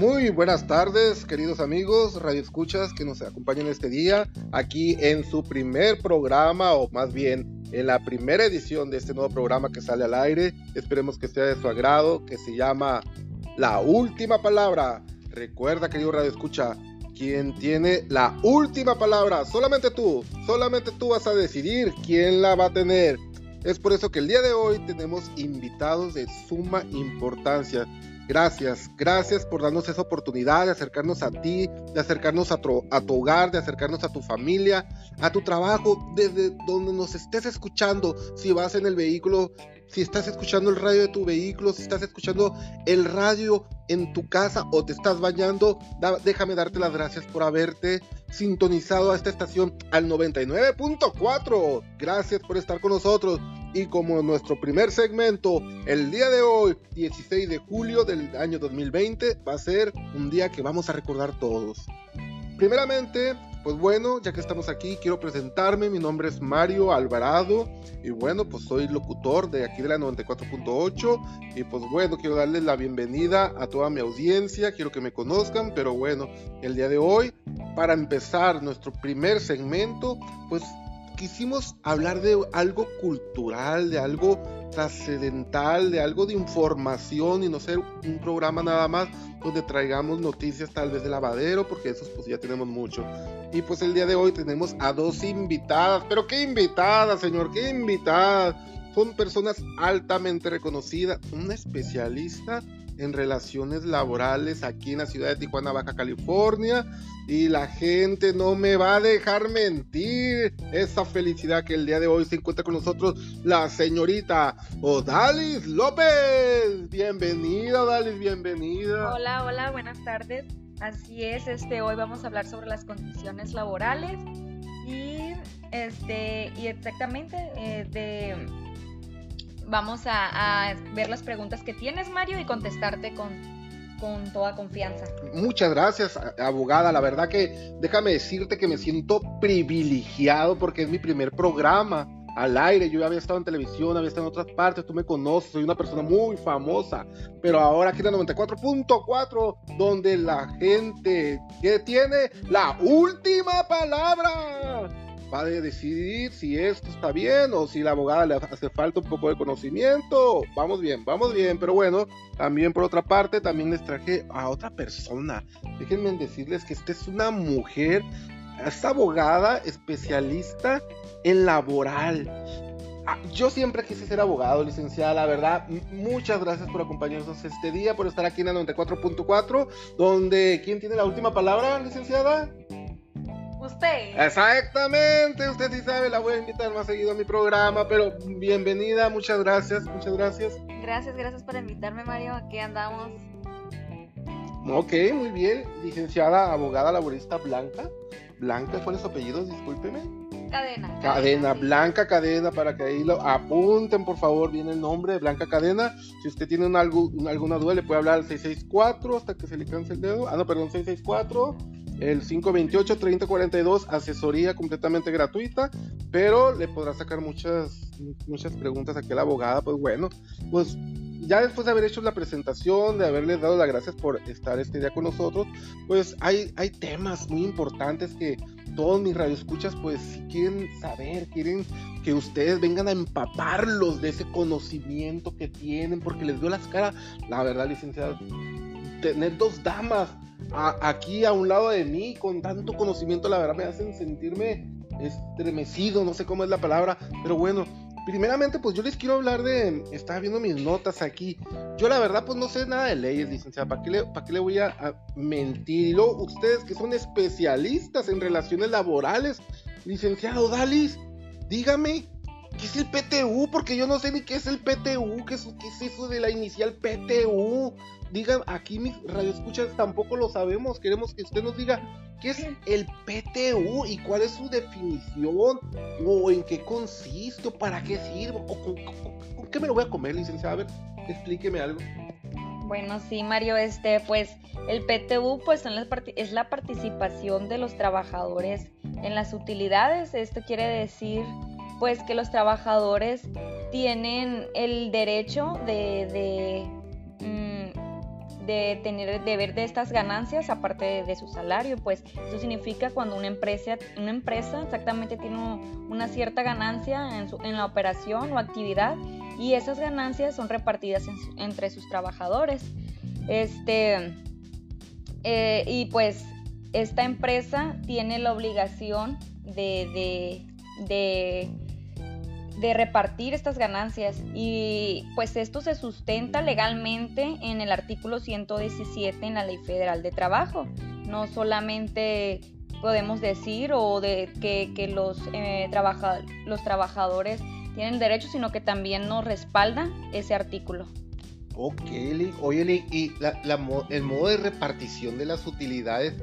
Muy buenas tardes, queridos amigos, radio escuchas que nos acompañan este día aquí en su primer programa, o más bien en la primera edición de este nuevo programa que sale al aire. Esperemos que sea de su agrado, que se llama La Última Palabra. Recuerda, querido radio escucha, quien tiene la última palabra, solamente tú, solamente tú vas a decidir quién la va a tener. Es por eso que el día de hoy tenemos invitados de suma importancia. Gracias, gracias por darnos esa oportunidad de acercarnos a ti, de acercarnos a tu, hogar, de acercarnos a tu familia, a tu trabajo, desde donde nos estés escuchando, si vas en el vehículo, si estás escuchando el radio de tu vehículo, si estás escuchando el radio en tu casa o te estás bañando, déjame darte las gracias por haberte sintonizado a esta estación al 99.4. Gracias por estar con nosotros. Y como nuestro primer segmento, el día de hoy, 16 de julio del año 2020, va a ser un día que vamos a recordar todos. Primeramente, pues bueno, ya que estamos aquí, quiero presentarme. Mi nombre es Mario Alvarado y bueno, pues soy locutor de aquí de la 94.8 y pues bueno, quiero darles la bienvenida a toda mi audiencia, quiero que me conozcan, pero bueno, el día de hoy, para empezar nuestro primer segmento, pues quisimos hablar de algo cultural, de algo trascendental, de algo de información y no ser un programa nada más donde traigamos noticias tal vez de lavadero, porque esos pues ya tenemos mucho. Y pues el día de hoy tenemos a dos invitadas, pero qué invitadas, señor, qué invitadas. Son personas altamente reconocidas, una especialista en relaciones laborales aquí en la ciudad de Tijuana, Baja California. Y la gente no me va a dejar mentir. Esa felicidad que el día de hoy se encuentra con nosotros la señorita Odalis López. Bienvenida, Odalis, bienvenida. Hola, hola, buenas tardes. Así es, este, hoy vamos a hablar sobre las condiciones laborales y, este, y exactamente eh, de vamos a, ver las preguntas que tienes, Mario, y contestarte con, con toda confianza. Muchas gracias, abogada. La verdad que déjame decirte que me siento privilegiado porque es mi primer programa al aire. Yo ya había estado en televisión, había estado en otras partes, tú me conoces, soy una persona muy famosa. Pero ahora aquí en la 94.4, donde la gente que tiene la última palabra va a decidir si esto está bien o si la abogada le hace falta un poco de conocimiento. Vamos bien, vamos bien, pero bueno, también por otra parte, también les traje a otra persona. Déjenme decirles que esta es una mujer, esta abogada especialista en laboral. Ah, yo siempre quise ser abogado, licenciada, la verdad. Muchas gracias por acompañarnos este día, por estar aquí en la 94.4, donde ¿quién tiene la última palabra, licenciada? Usted. Exactamente, usted sí sabe, la voy a invitar más seguido a mi programa, pero bienvenida, muchas gracias, muchas gracias. Gracias, gracias por invitarme, Mario, aquí andamos. Ok, muy bien, licenciada, abogada laborista Blanca. Blanca, ¿cuál es su apellido? Discúlpeme. Cadena. Cadena, Blanca Cadena, para que ahí lo apunten, por favor, viene el nombre de Blanca Cadena. Si usted tiene alguna duda, le puede hablar al 664 hasta que se le canse el dedo. Ah, no, perdón, 664 el 528-3042, asesoría completamente gratuita, pero le podrá sacar muchas, muchas preguntas a aquel abogada. Pues bueno, pues ya después de haber hecho la presentación, de haberles dado las gracias por estar este día con nosotros, pues hay, hay temas muy importantes que todos mis radioescuchas pues quieren saber, quieren que ustedes vengan a empaparlos de ese conocimiento que tienen, porque les veo las caras, la verdad licenciada, tener dos damas aquí a un lado de mí con tanto conocimiento, la verdad me hacen sentirme estremecido, no sé cómo es la palabra, pero bueno, primeramente pues yo les quiero hablar de, estaba viendo mis notas aquí, yo la verdad pues no sé nada de leyes, licenciada, ¿para qué le, para qué le voy a, mentir? Y luego ustedes que son especialistas en relaciones laborales, licenciado Dalis, dígame, ¿qué es el PTU? Porque yo no sé ni qué es el PTU, qué es, qué es eso de la inicial PTU digan, aquí mis radioescuchas tampoco lo sabemos, queremos que usted nos diga qué es el PTU y cuál es su definición, o en qué consiste, para qué sirve, o con, qué me lo voy a comer, licenciada. A ver, explíqueme algo. Bueno, sí, Mario, este, pues el PTU pues es la participación de los trabajadores en las utilidades. Esto quiere decir pues que los trabajadores tienen el derecho de, de tener de ver de estas ganancias aparte de, su salario pues eso significa cuando una empresa una empresa exactamente tiene una cierta ganancia en, en la operación o actividad y esas ganancias son repartidas entre sus trabajadores. Este eh, y pues esta empresa tiene la obligación de, de, de, repartir estas ganancias y pues esto se sustenta legalmente en el artículo 117 en la Ley Federal de Trabajo. No solamente podemos decir o de que, los, eh, los trabajadores tienen derecho, sino que también nos respalda ese artículo. Ok, Oye, y el modo de repartición de las utilidades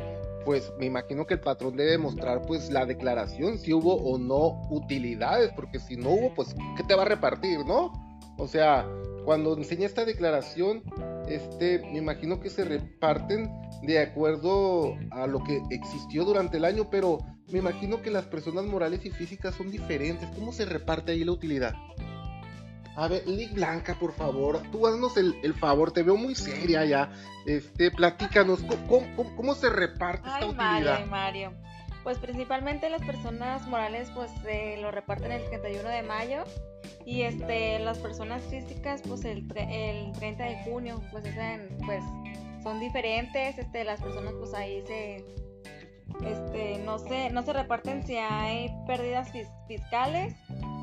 pues me imagino que el patrón debe mostrar pues la declaración si hubo o no utilidades, porque si no hubo, pues ¿qué te va a repartir, no? O sea, cuando enseña esta declaración, este, me imagino que se reparten de acuerdo a lo que existió durante el año, pero me imagino que las personas morales y físicas son diferentes. ¿Cómo se reparte ahí la utilidad? A ver, Lick Blanca, por favor, tú haznos el, favor, te veo muy seria ya. Este, platícanos, ¿cómo, se reparte esta utilidad? Mario, Mario. Pues principalmente las personas morales pues lo reparten el 31 de mayo y este las personas físicas pues el, el 30 de junio pues, pues son diferentes, este las personas pues ahí se este no se no se reparten si hay pérdidas fiscales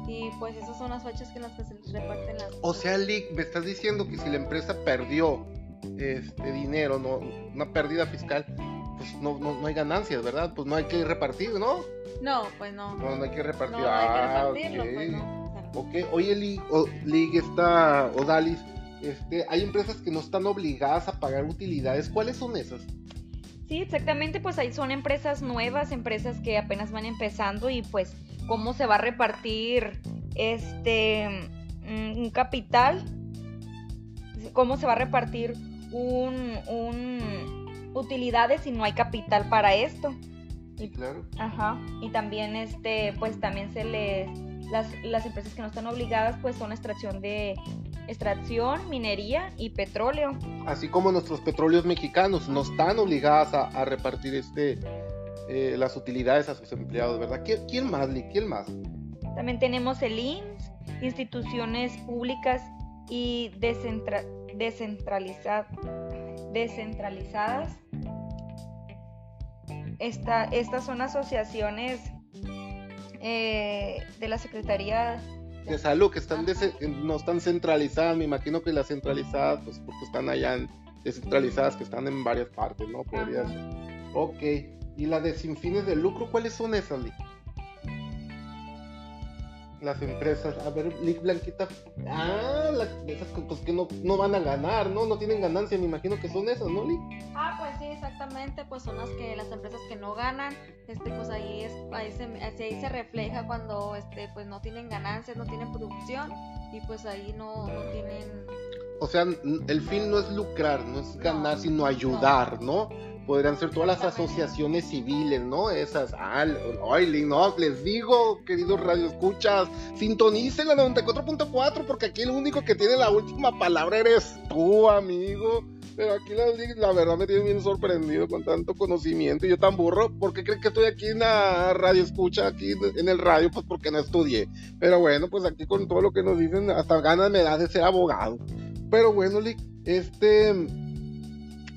y pues esas son las fechas que las que se reparten las. O sea, Lick, me estás diciendo que si la empresa perdió este dinero, no, una pérdida fiscal, pues no, no, hay ganancias, ¿verdad? Pues no hay que repartir, ¿no? No, pues no. No, no hay que repartir. No, hay que ah, repartirlo, pues no. Ok, oye, Lick, o, está, o Dalis, este, hay empresas que no están obligadas a pagar utilidades. ¿Cuáles son esas? Sí, exactamente, pues ahí son empresas nuevas, empresas que apenas van empezando y pues cómo se va a repartir este mm, un capital, cómo se va a repartir un, utilidades si no hay capital para esto. Y, claro. Ajá. Y también este, pues también se les las, las empresas que no están obligadas pues son extracción de extracción, minería y petróleo. Así como nuestros petróleos mexicanos no están obligadas a, repartir este eh, las utilidades a sus empleados, ¿verdad? ¿Quién, más, Lee? ¿Quién más? También tenemos el IMSS, instituciones públicas y descentralizadas. estas son asociaciones eh, de la Secretaría de Salud que están no están centralizadas. Me imagino que las centralizadas, pues porque están allá descentralizadas, que están en varias partes, ¿no? Podría ser. Ok. ¿Y la de sin fines de lucro, cuáles son esas, Lick? Las empresas, a ver, Lick Blanquita. Ah, esas pues, que no, no, van a ganar, ¿no? No tienen ganancia, me imagino que son esas, ¿no, Lick? Ah, pues sí, exactamente, pues son las que las empresas que no ganan, este, pues ahí es, ahí se, ahí se refleja cuando, este, pues no tienen ganancias, no tienen producción y pues ahí no, no tienen. O sea, el fin no es lucrar, no es ganar, sino ayudar, ¿no? Podrían ser todas las asociaciones civiles, ¿no? Esas, ah, no, les digo, queridos radioescuchas, sintonicen la 94.4 porque aquí el único que tiene la última palabra eres tú, amigo. Pero aquí la, la verdad me tiene bien sorprendido con tanto conocimiento y yo tan burro. ¿Por qué creen que estoy aquí en la radio escucha, aquí en el radio? Pues porque no estudié. Pero bueno, pues aquí con todo lo que nos dicen, hasta ganas me da de ser abogado. Pero bueno, Lick, este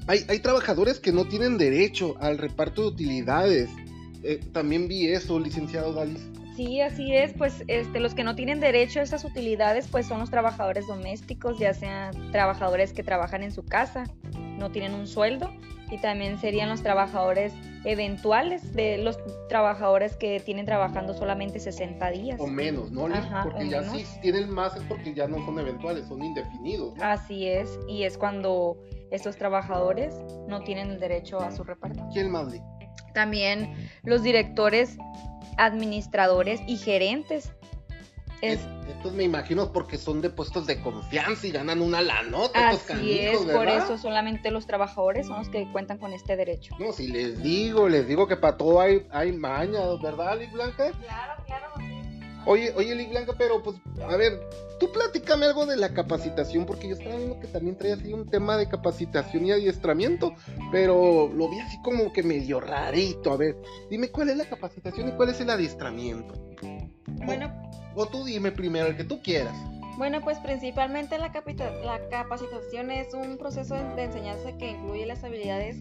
hay, trabajadores que no tienen derecho al reparto de utilidades. Eh, también vi eso, licenciado Dalis. Sí, así es, pues este, los que no tienen derecho a esas utilidades pues son los trabajadores domésticos, ya sean trabajadores que trabajan en su casa, no tienen un sueldo, y también serían los trabajadores eventuales de los trabajadores que tienen trabajando solamente 60 días. O menos, ¿no? porque ya si tienen más es porque ya no son eventuales, son indefinidos. Así es, y es cuando estos trabajadores no tienen el derecho a su reparto. ¿Quién más? También los directores, administradores y gerentes. Estos me imagino porque son de puestos de confianza y ganan una la nota. Así es, por eso solamente los trabajadores son los que cuentan con este derecho. No, si les digo, les digo que para todo hay, hay maña, ¿verdad, Liz Blanca? Claro, claro. Oye, oye, Lick Blanca, pero pues, a ver, tú platícame algo de la capacitación, porque yo estaba viendo que también traía así un tema de capacitación y adiestramiento, pero lo vi así como que medio rarito. A ver, dime cuál es la capacitación y cuál es el adiestramiento. Bueno. O, tú dime primero, el que tú quieras. Bueno, pues principalmente la, la capacitación es un proceso de enseñanza que incluye las habilidades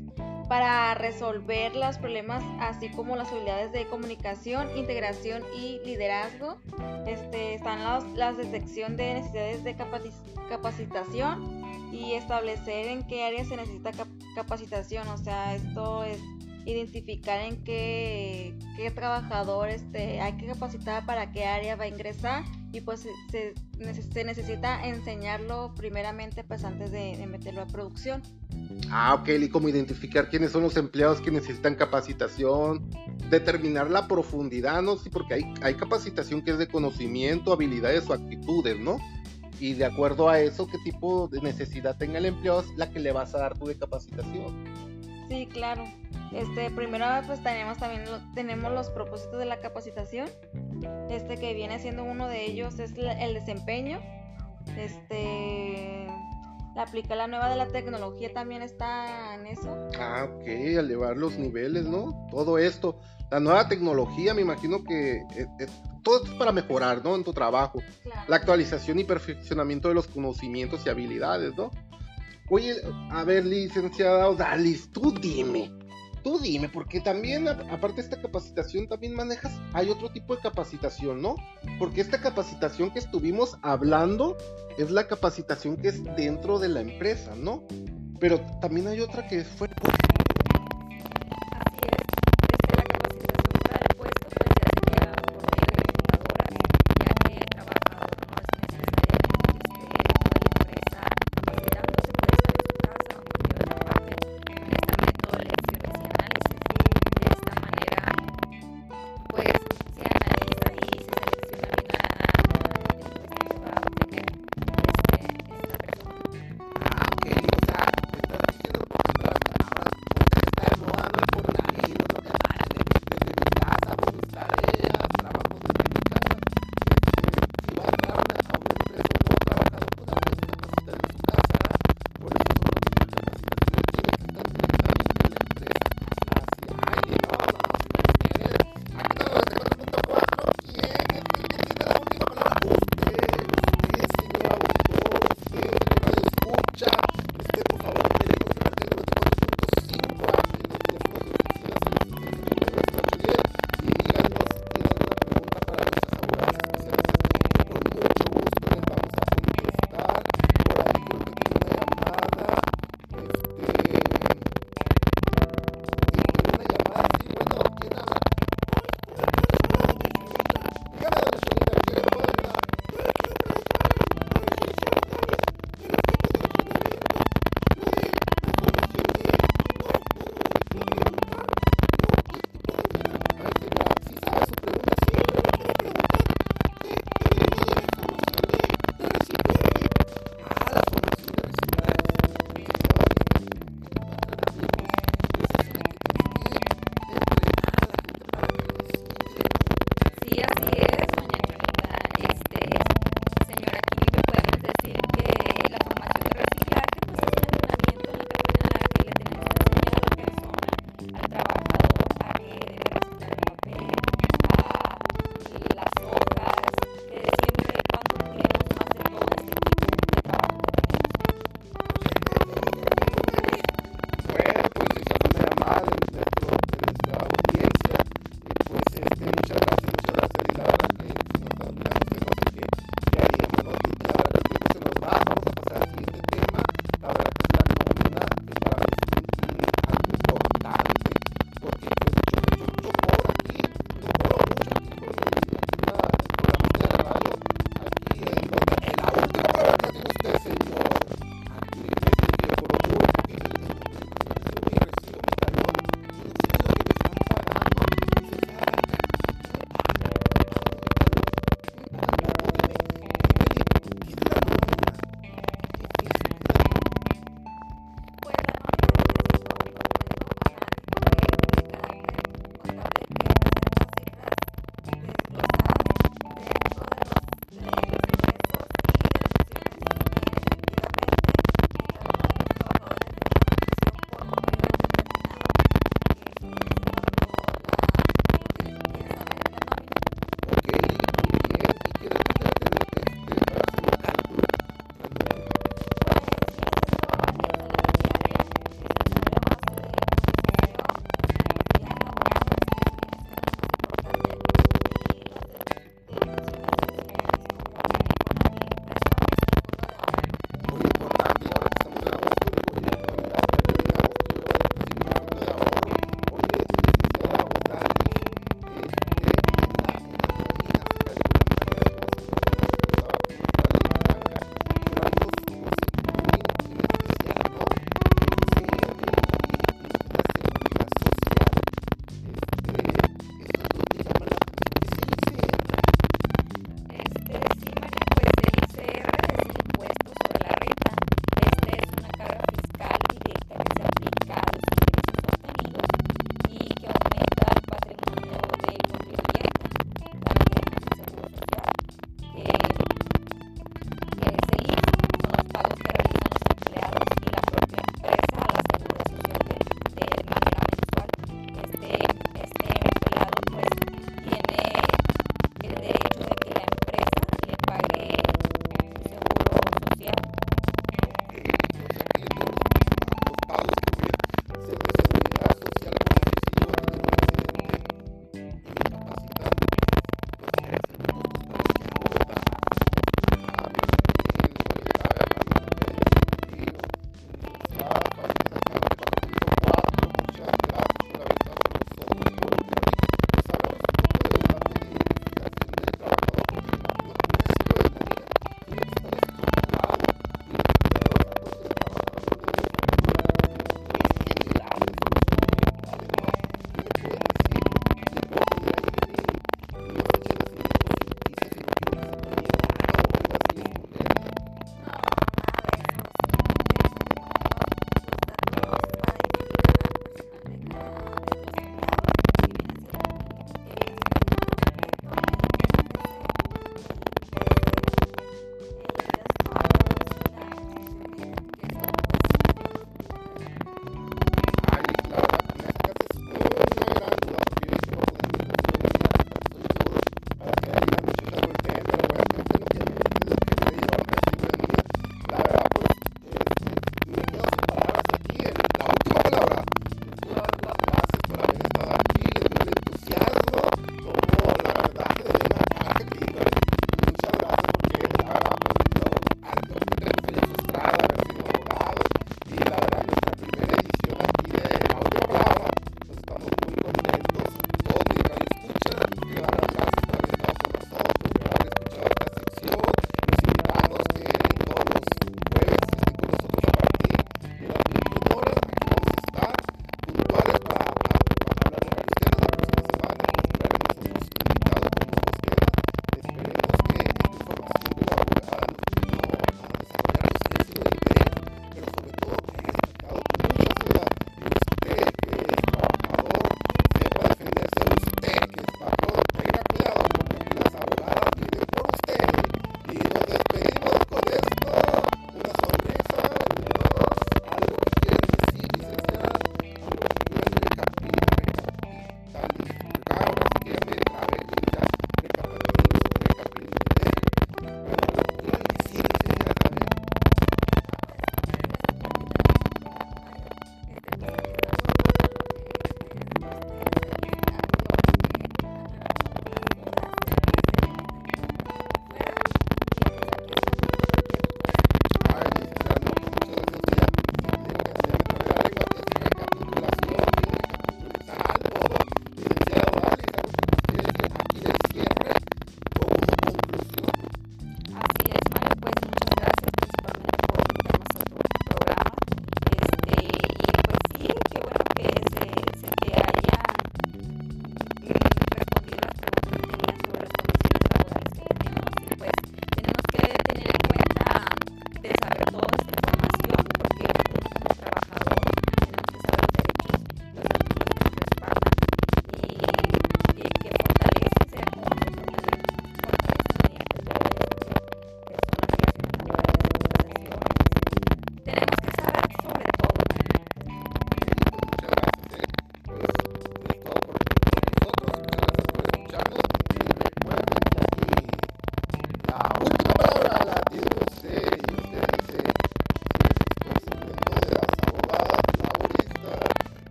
para resolver los problemas, así como las habilidades de comunicación, integración y liderazgo. Este, están las, las detección de necesidades de capacitación y establecer en qué áreas se necesita capacitación. O sea, esto es identificar en qué, qué trabajador este, hay que capacitar para qué área va a ingresar y pues se, se necesita enseñarlo primeramente pues antes de, meterlo a producción. Ah, ok, y como identificar quiénes son los empleados que necesitan capacitación, determinar la profundidad, ¿no? Sí, porque hay, hay capacitación que es de conocimiento, habilidades o actitudes, ¿no? Y de acuerdo a eso, qué tipo de necesidad tenga el empleado es la que le vas a dar tú de capacitación. Sí, claro. Este, primero pues tenemos también tenemos los propósitos de la capacitación. Este que viene siendo uno de ellos es el desempeño. Este la aplica la nueva de la tecnología también está en eso. Ah, ok, elevar los niveles, ¿no? Todo esto. La nueva tecnología, me imagino que eh, eh, todo esto es para mejorar, ¿no? En tu trabajo. La actualización y perfeccionamiento de los conocimientos y habilidades, ¿no? Oye, a ver, licenciada Odalis, tú dime, tú dime, porque también, aparte de esta capacitación, también manejas, hay otro tipo de capacitación, ¿no? Porque esta capacitación que estuvimos hablando es la capacitación que es dentro de la empresa, ¿no? Pero también hay otra que fue